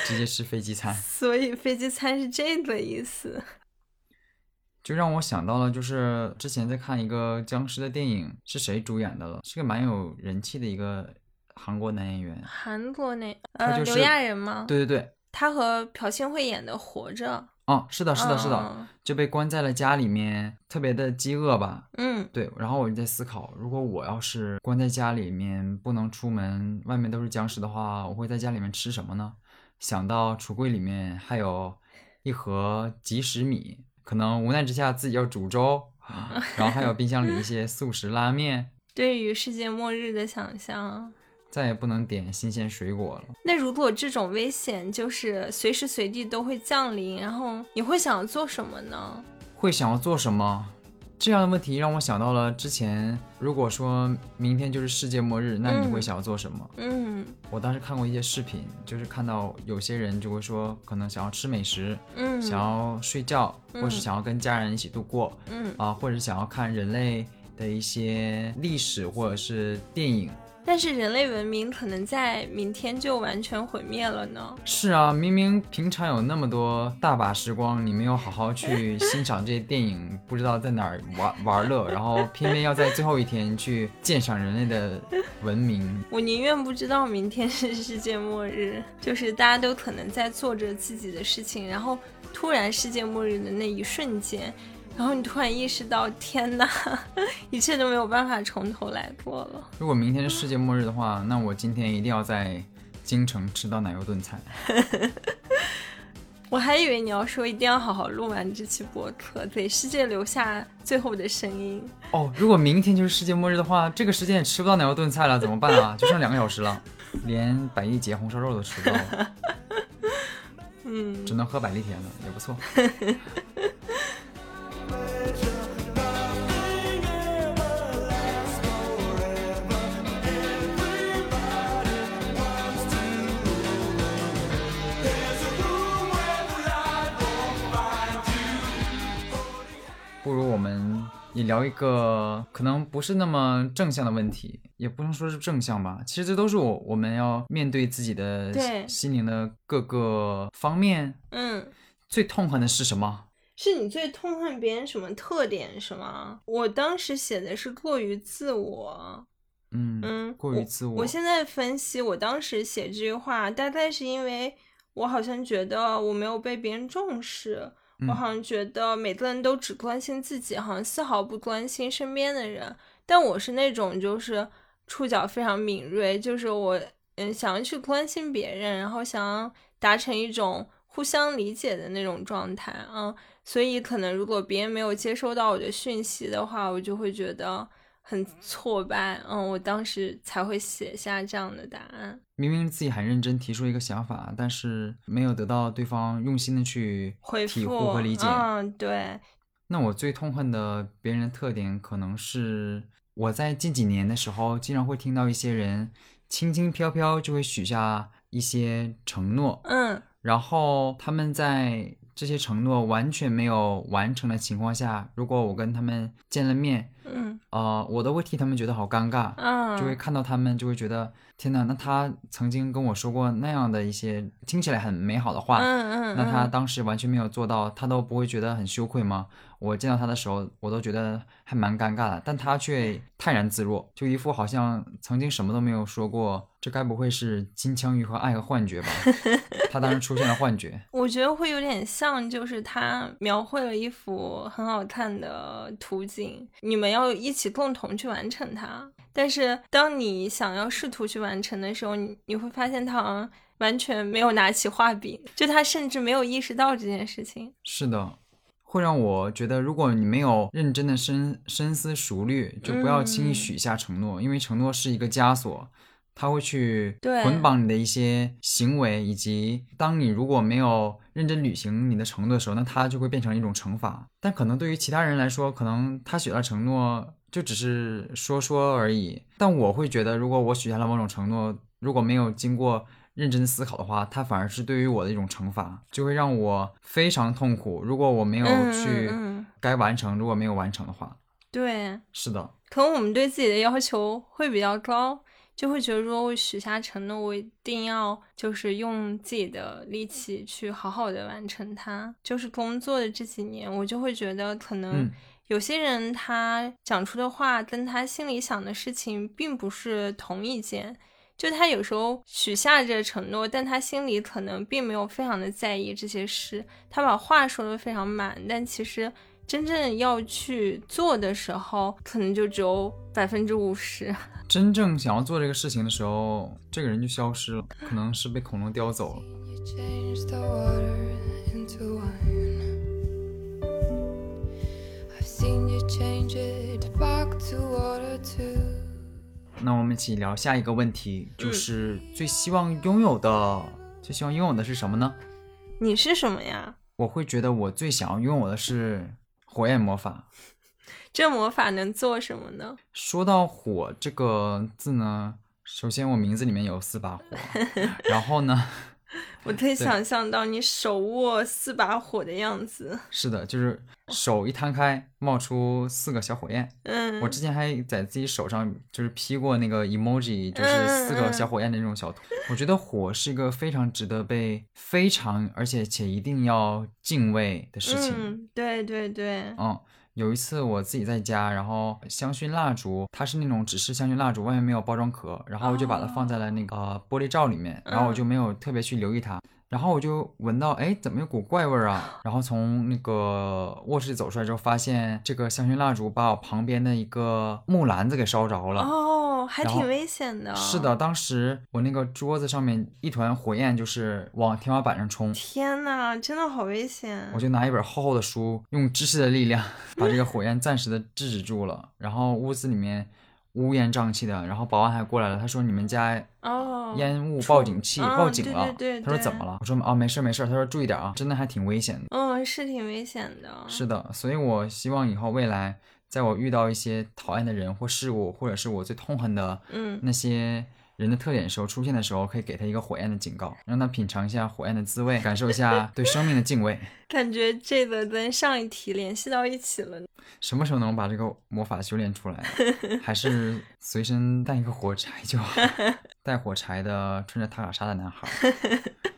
直接吃飞机餐，所以飞机餐是这个意思。就让我想到了，就是之前在看一个僵尸的电影，是谁主演的了？是个蛮有人气的一个韩国男演员。韩国那呃、就是刘亚仁吗？对对对，他和朴信惠演的《活着哦，是的，》，是的，是的，嗯就被关在了家里面，特别的饥饿吧。嗯，对，然后我就在思考，如果我要是关在家里面不能出门，外面都是僵尸的话，我会在家里面吃什么呢？想到橱柜里面还有一盒即食米，可能无奈之下自己要煮粥，(laughs) 然后还有冰箱里一些速食拉面，(laughs) 对于世界末日的想象。再也不能点新鲜水果了。那如果这种危险就是随时随地都会降临，然后你会想要做什么呢？会想要做什么？这样的问题让我想到了之前，如果说明天就是世界末日，那你会嗯想要做什么？嗯我当时看过一些视频，就是看到有些人就会说，可能想要吃美食，嗯，想要睡觉，嗯或是想要跟家人一起度过嗯，啊，或者想要看人类的一些历史或者是电影。但是人类文明可能在明天就完全毁灭了呢。是啊，明明平常有那么多大把时光，你没有好好去欣赏这些电影，不知道在哪儿玩玩乐，(laughs) 然后偏偏要在最后一天去鉴赏人类的文明。我宁愿不知道明天是世界末日，就是大家都可能在做着自己的事情，然后突然世界末日的那一瞬间，然后你突然意识到，天哪，(laughs) 一切都没有办法从头来过了。如果明天是世界末日的话，那我今天一定要在京城吃到奶油炖菜。(laughs) 我还以为你要说一定要好好录完这期播客，给世界留下最后的声音。哦，如果明天就是世界末日的话，这个时间也吃不到奶油炖菜了，怎么办啊？就剩两个小时了，连百亿节红烧肉都吃不到了，嗯，(laughs) 只能喝百利甜了，也不错。也聊一个可能不是那么正向的问题，也不能说是正向吧。其实这都是我我们要面对自己的对心灵的各个方面。嗯，最痛恨的是什么？是你最痛恨别人什么特点是吗？我当时写的是过于自我。嗯嗯，过于自我。我现在分析，我当时写这句话，大概是因为我好像觉得我没有被别人重视，嗯我好像觉得每个人都只关心自己，好像丝毫不关心身边的人。但我是那种就是触角非常敏锐，就是我嗯想要去关心别人，然后想要达成一种互相理解的那种状态啊。所以可能如果别人没有接收到我的讯息的话，我就会觉得。很挫败，嗯，我当时才会写下这样的答案。明明自己很认真提出一个想法，但是没有得到对方用心的去回体复会和理解。嗯，对，那我最痛恨的别人的特点，可能是我在近几年的时候，经常会听到一些人轻轻飘飘就会许下一些承诺，嗯然后他们在这些承诺完全没有完成的情况下，如果我跟他们见了面，嗯呃，我都会替他们觉得好尴尬，嗯，就会看到他们就会觉得天呐，那他曾经跟我说过那样的一些听起来很美好的话，嗯嗯，那他嗯当时完全没有做到，他都不会觉得很羞愧吗？我见到他的时候，我都觉得还蛮尴尬的，但他却泰然自若，就一副好像曾经什么都没有说过。这该不会是金枪鱼和爱和幻觉吧？(laughs) 他当时出现了幻觉。我觉得会有点像，就是他描绘了一幅很好看的图景，你们要一起共同去完成它。但是当你想要试图去完成的时候，你你会发现他好像完全没有拿起画笔，就他甚至没有意识到这件事情。是的，会让我觉得，如果你没有认真的深深思熟虑，就不要轻易嗯许下承诺，因为承诺是一个枷锁。它会去捆绑你的一些行为，以及当你如果没有认真履行你的承诺的时候，那他就会变成一种惩罚。但可能对于其他人来说，可能他许了承诺就只是说说而已。但我会觉得，如果我许下了某种承诺，如果没有经过认真思考的话，它反而是对于我的一种惩罚，就会让我非常痛苦。如果我没有嗯去该完成，如果没有完成的话，对，是的，可能我们对自己的要求会比较高，就会觉得说我许下承诺，我一定要就是用自己的力气去好好的完成它。就是工作的这几年，我就会觉得可能嗯有些人他讲出的话跟他心里想的事情并不是同一件。就他有时候许下这承诺，但他心里可能并没有非常的在意这些事，他把话说的非常满，但其实真正要去做的时候，可能就只有百分之五十。(laughs) 真正想要做这个事情的时候，这个人就消失了，可能是被恐龙叼走了。那我们一起聊下一个问题，就是最希望拥有的，最希望拥有的是什么呢？你是什么呀？我会觉得我最想要拥有的是火焰魔法。这魔法能做什么呢？说到火这个字呢，首先我名字里面有四把火，然后呢，(laughs) 我可以想象到你手握四把火的样子。是的，就是手一摊开，冒出四个小火焰。嗯，我之前还在自己手上就是 P 过那个 emoji，就是四个小火焰的那种小图。我觉得火是一个非常值得被非常而且且一定要敬畏的事情。嗯，对对对，嗯，有一次我自己在家，然后香薰蜡烛，它是那种只是香薰蜡烛，外面没有包装壳，然后我就把它放在了那个、呃玻璃罩里面，然后我就没有特别去留意它。然后我就闻到，哎，怎么有股怪味儿啊？然后从那个卧室走出来之后，发现这个香薰蜡烛把我旁边的一个木篮子给烧着了。哦，还挺危险的。是的，，当时我那个桌子上面一团火焰就是往天花板上冲，天呐，真的好危险。我就拿一本厚厚的书，用知识的力量 (laughs) 把这个火焰暂时的制止住了。然后屋子里面乌烟瘴气的，然后保安还过来了，他说你们家哦，烟雾报警器嗯报警了。对对对对他说怎么了？我说啊没事没事。他说注意点啊，真的还挺危险的。嗯，是挺危险的。是的，所以我希望以后未来，在我遇到一些讨厌的人或事物，或者是我最痛恨的嗯那些人的特点的时候出现的时候，可以给他一个火焰的警告，让他品尝一下火焰的滋味，感受一下 (laughs) 对生命的敬畏。感觉这个跟上一题联系到一起了。什么时候能把这个魔法修炼出来？(laughs) 还是随身带一个火柴就好？带火柴的穿着塔卡莎的男孩，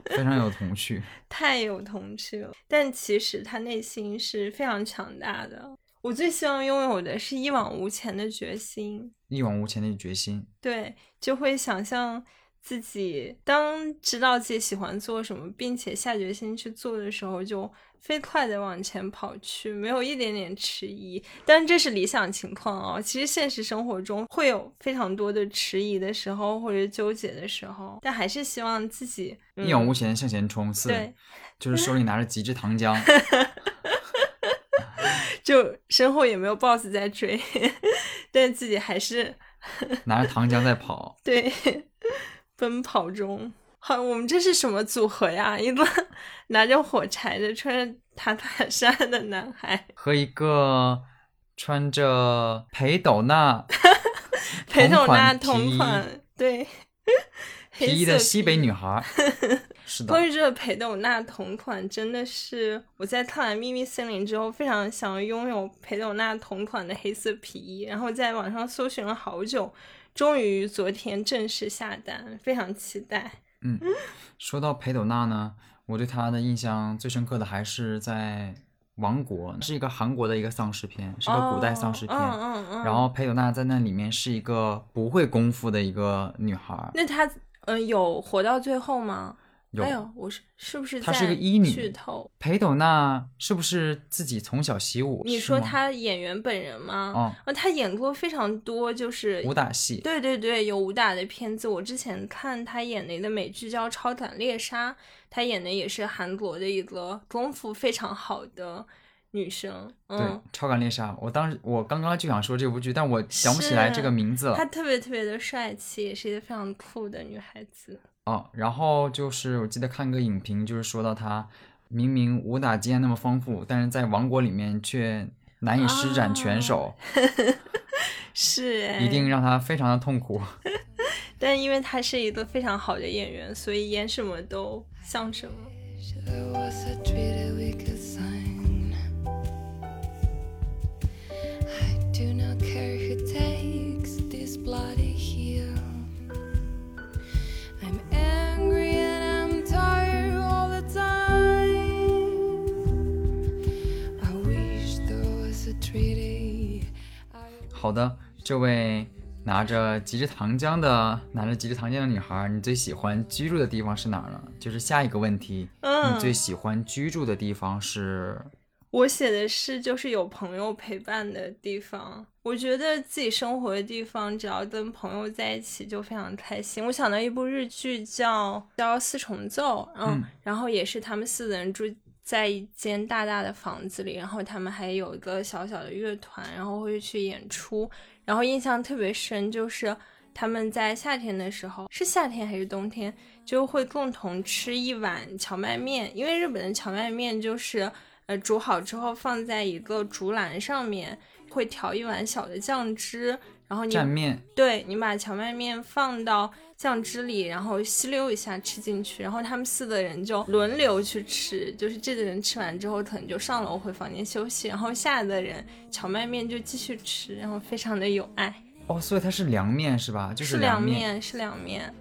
非常有童趣。(laughs) 太有童趣了，但其实他内心是非常强大的。我最希望拥有的是一往无前的决心，一往无前的决心。对，就会想象自己当知道自己喜欢做什么，并且下决心去做的时候，就飞快的往前跑去，没有一点点迟疑。但这是理想情况哦，其实现实生活中会有非常多的迟疑的时候或者纠结的时候，但还是希望自己、嗯、一往无前向前冲刺，对，就是手里拿着极致糖浆，(laughs) 就身后也没有 BOSS 在追，但自己还是拿着糖浆在跑。(laughs) 对奔跑中。好，我们这是什么组合呀？一个拿着火柴的、穿着塔塔衫的男孩，和一个穿着裴斗娜裴斗娜同同款，对，黑皮衣的西北女孩。(laughs) 是的关，于这个裴斗娜同款，真的是我在看完《秘密森林》之后，非常想要拥有裴斗娜同款的黑色皮衣，然后在网上搜寻了好久，终于昨天正式下单，非常期待。嗯说到裴斗娜呢，我对她的印象最深刻的还是在《王国》，是一个韩国的一个丧尸片，是个古代丧尸片。哦嗯嗯嗯。然后裴斗娜在那里面是一个不会功夫的一个女孩儿，那她嗯、呃有活到最后吗？有哎呦，我是是不是她在是个医女剧透？裴斗娜是不是自己从小习武？你说她演员本人吗？哦，啊，她演过非常多，就是武打戏，对对对，有武打的片子。我之前看她演的一个美剧叫《超短猎杀》，她演的也是韩国的一个功夫非常好的女生。对嗯，，《超感猎杀》。我当时我刚刚就想说这部剧，但我想不起来这个名字了她。特别特别的帅气，也是一个非常酷的女孩子。哦，然后就是我记得看个影评，就是说到他明明武打经验那么丰富，但是在王国里面却难以施展拳手，(laughs) 是哎，一定让他非常的痛苦。(laughs) 但因为他是一个非常好的演员，所以演什么都像什么。好的，这位拿着极致糖浆的拿着极致糖浆的女孩，你最喜欢居住的地方是哪儿呢？就是下一个问题，嗯你最喜欢居住的地方是？我写的是就是有朋友陪伴的地方，我觉得自己生活的地方，只要跟朋友在一起就非常开心。我想到一部日剧叫叫《四重奏》，嗯，嗯然后也是他们四个人住在一间大大的房子里，然后他们还有一个小小的乐团，然后会去演出，然后印象特别深就是。他们在夏天的时候，是夏天还是冬天，就会共同吃一碗荞麦面，因为日本的荞麦面就是呃煮好之后放在一个竹篮上面，会调一碗小的酱汁，然后你蘸面，对你把荞麦面放到酱汁里，然后吸溜一下吃进去，然后他们四个人就轮流去吃，就是这个人吃完之后可能就上楼回房间休息，然后下的人荞麦面就继续吃，然后非常的有爱，哦，所以它是凉面是吧？就是凉面。面是凉面，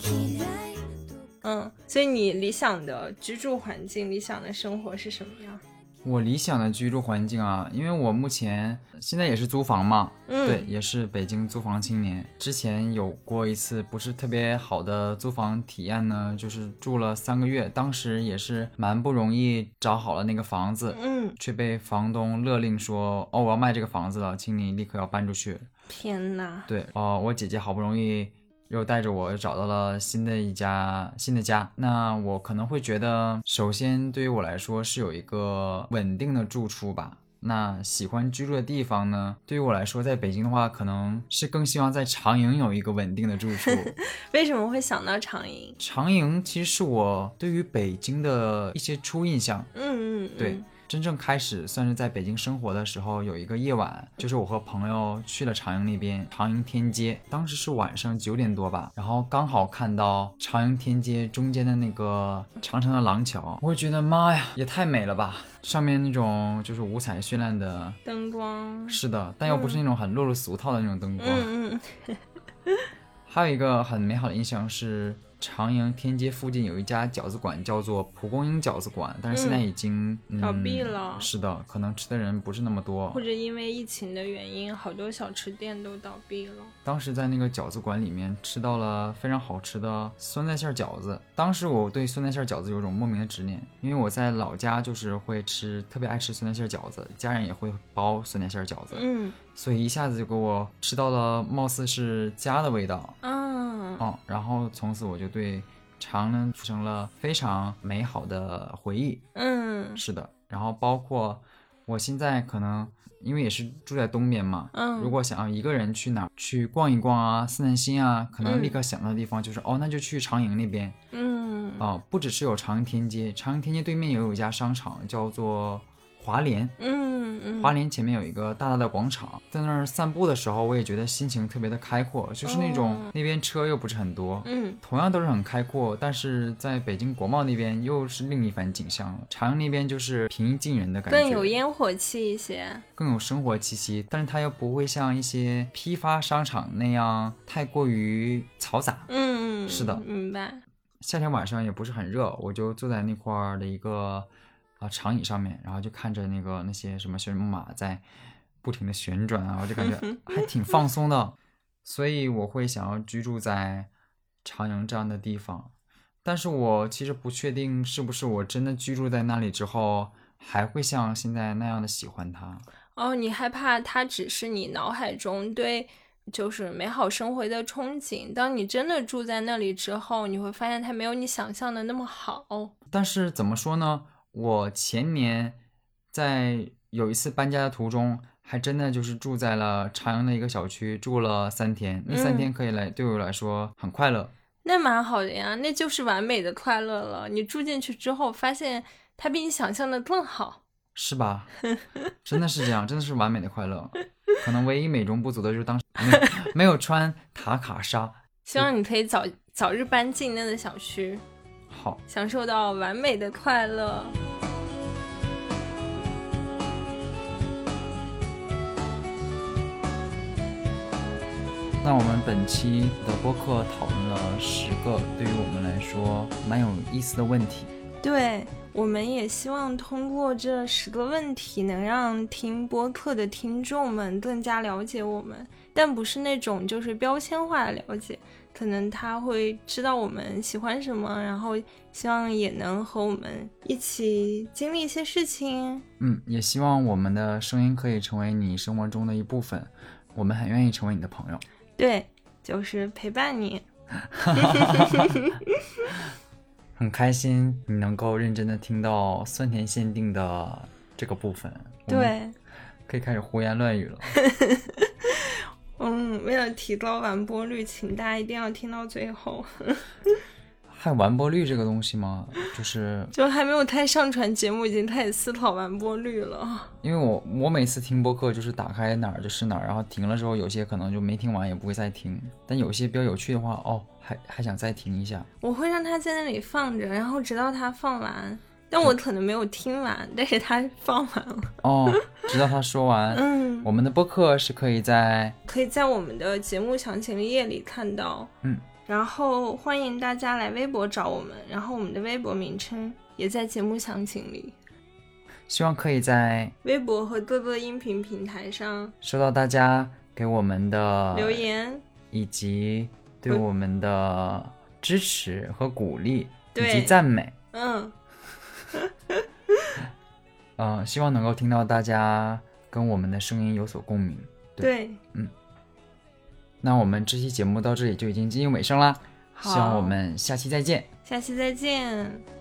何を歌う嘘でも本当でも好きとか嫌いとか嗯，所以你理想的居住环境、理想的生活是什么样？我理想的居住环境啊，因为我目前现在也是租房嘛，嗯对，也是北京租房青年。之前有过一次不是特别好的租房体验呢，就是住了三个月，当时也是蛮不容易找好了那个房子，嗯，却被房东勒令说，哦，我要卖这个房子了，请你立刻要搬出去。天呐，对，哦，我姐姐好不容易 又带着我找到了新的一家新的家，那我可能会觉得，首先对于我来说是有一个稳定的住处吧，那喜欢居住的地方呢？对于我来说，在北京的话，可能是更希望在长营有一个稳定的住处。(laughs) 为什么会想到长营？长营其实是我对于北京的一些初印象。嗯嗯，对嗯，真正开始算是在北京生活的时候，有一个夜晚，就是我和朋友去了长营那边，长营天街，当时是晚上九点多吧，然后刚好看到长营天街中间的那个长长的廊桥，我会觉得妈呀，也太美了吧！上面那种就是五彩绚烂的，灯光，是的，但又不是那种很落入俗套的那种灯光。嗯嗯还有一个很美好的印象是，长阳天街附近有一家饺子馆，叫做蒲公英饺子馆，但是现在已经、嗯倒闭了是的，可能吃的人不是那么多或。者因为疫情的原因，好多小吃店都倒闭了。当时在那个饺子馆里面吃到了非常好吃的酸菜馅饺子。当时我对酸菜馅饺子有种莫名的执念，因为我在老家就是会吃，特别爱吃酸菜馅饺子，家人也会包酸菜馅饺子，嗯所以一下子就给我吃到了貌似是家的味道。啊，哦，然后从此我就对长呢产生了非常美好的回忆。嗯。是的，然后包括我现在可能因为也是住在东边嘛，嗯，如果想要一个人去哪儿去逛一逛啊，散散心啊，可能立嗯。刻想到的地方就是、哦，那就去长营那边嗯。哦、不只是有长营天街，长营天街对面也有一家商场叫做华联。嗯嗯，华联前面有一个大大的广场，在那儿散步的时候，我也觉得心情特别的开阔，就是那种、哦那边车又不是很多，嗯同样都是很开阔，但是在北京国贸那边又是另一番景象了。长营那边就是平易近人的感觉，更有烟火气一些。更有生活气息，但是它又不会像一些批发商场那样太过于嘈杂。嗯，是的明白。夏天晚上也不是很热，我就坐在那块儿的一个啊长椅上面，然后就看着那个那些什么旋转木马在不停的旋转啊，我就感觉 (laughs) 还挺放松的，所以我会想要居住在长阳这样的地方。但是我其实不确定是不是我真的居住在那里之后，还会像现在那样的喜欢它。哦，你害怕它只是你脑海中对就是美好生活的憧憬。当你真的住在那里之后，你会发现它没有你想象的那么好。但是怎么说呢？我前年在有一次搬家的途中，还真的就是住在了朝阳的一个小区，住了三天。那三嗯天可以来、对我来说很快乐。那蛮好的呀，那就是完美的快乐了。你住进去之后，发现它比你想象的更好。是吧？(laughs) 真的是这样，真的是完美的快乐。可能唯一美中不足的就是当时没有没有穿塔卡纱。希望你可以早早日搬进那个小区，好，享受到完美的快乐。那我们本期的播客讨论了十个对于我们来说蛮有意思的问题。对，我们也希望通过这十个问题，能让听播客的听众们更加了解我们，但不是那种就是标签化的了解，可能他会知道我们喜欢什么，然后希望也能和我们一起经历一些事情。嗯，也希望我们的声音可以成为你生活中的一部分，我们很愿意成为你的朋友。对，就是陪伴你。(laughs) (laughs) (laughs) 很开心你能够认真的听到酸甜限定的这个部分，对，可以开始胡言乱语了。嗯，为了提高完播率，请大家一定要听到最后。(laughs) 还有完播率这个东西吗？就是 (laughs) 就还没有太上传节目，已经开始思考完播率了。因为我我每次听播客就是打开哪儿就是哪儿，然后停了之后有些可能就没听完也不会再听，但有些比较有趣的话，哦，还还想再听一下。我会让它在那里放着，然后直到它放完。但我可能没有听完，但是他放完了。哦，直到他说完。嗯，我们的播客是可以在可以在我们的节目详情页里看到。嗯，然后欢迎大家来微博找我们，然后我们的微博名称也在节目详情里。希望可以在微博和各个音频平台上收到大家给我们的留言。以及对我们的支持和鼓励以及赞美。嗯，嗯、(laughs) 希望能够听到大家跟我们的声音有所共鸣。对对，那我们这期节目到这里就已经进入尾声啦，希望我们下期再见。下期再见。